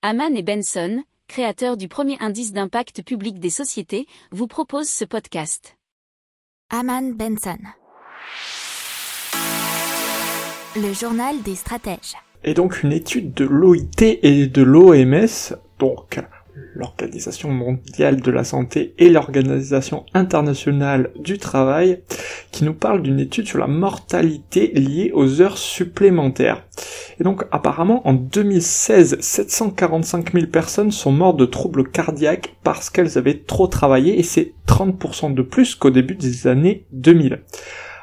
Haman et Benson, créateurs du premier indice d'impact public des sociétés, vous proposent ce podcast. Haman Benson. Le journal des stratèges. Et donc une étude de l'OIT et de l'OMS, donc l'Organisation mondiale de la santé et l'Organisation internationale du travail, qui nous parle d'une étude sur la mortalité liée aux heures supplémentaires. Et donc apparemment en 2016, 745 000 personnes sont mortes de troubles cardiaques parce qu'elles avaient trop travaillé et c'est 30% de plus qu'au début des années 2000.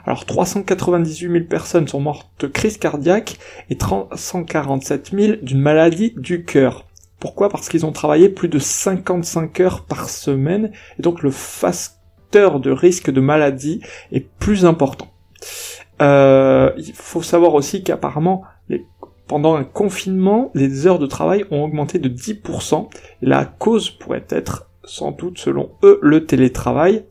Alors 398 000 personnes sont mortes de crise cardiaque et 347 000 d'une maladie du cœur. Pourquoi? Parce qu'ils ont travaillé plus de 55 heures par semaine, et donc le facteur de risque de maladie est plus important. Euh, il faut savoir aussi qu'apparemment, pendant un confinement, les heures de travail ont augmenté de 10%. La cause pourrait être, sans doute, selon eux, le télétravail.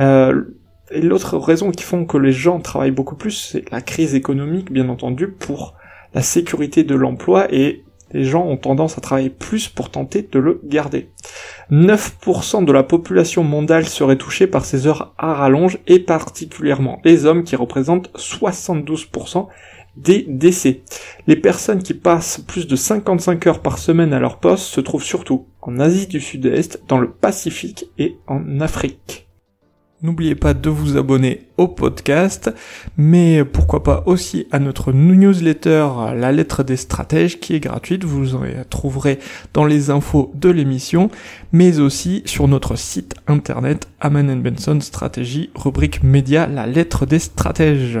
Euh, et l'autre raison qui font que les gens travaillent beaucoup plus, c'est la crise économique, bien entendu, pour la sécurité de l'emploi et les gens ont tendance à travailler plus pour tenter de le garder. 9% de la population mondiale serait touchée par ces heures à rallonge et particulièrement les hommes qui représentent 72% des décès. Les personnes qui passent plus de 55 heures par semaine à leur poste se trouvent surtout en Asie du Sud-Est, dans le Pacifique et en Afrique. N'oubliez pas de vous abonner au podcast, mais pourquoi pas aussi à notre newsletter La lettre des stratèges qui est gratuite, vous en trouverez dans les infos de l'émission, mais aussi sur notre site internet Aman Benson Stratégie, rubrique média La lettre des stratèges.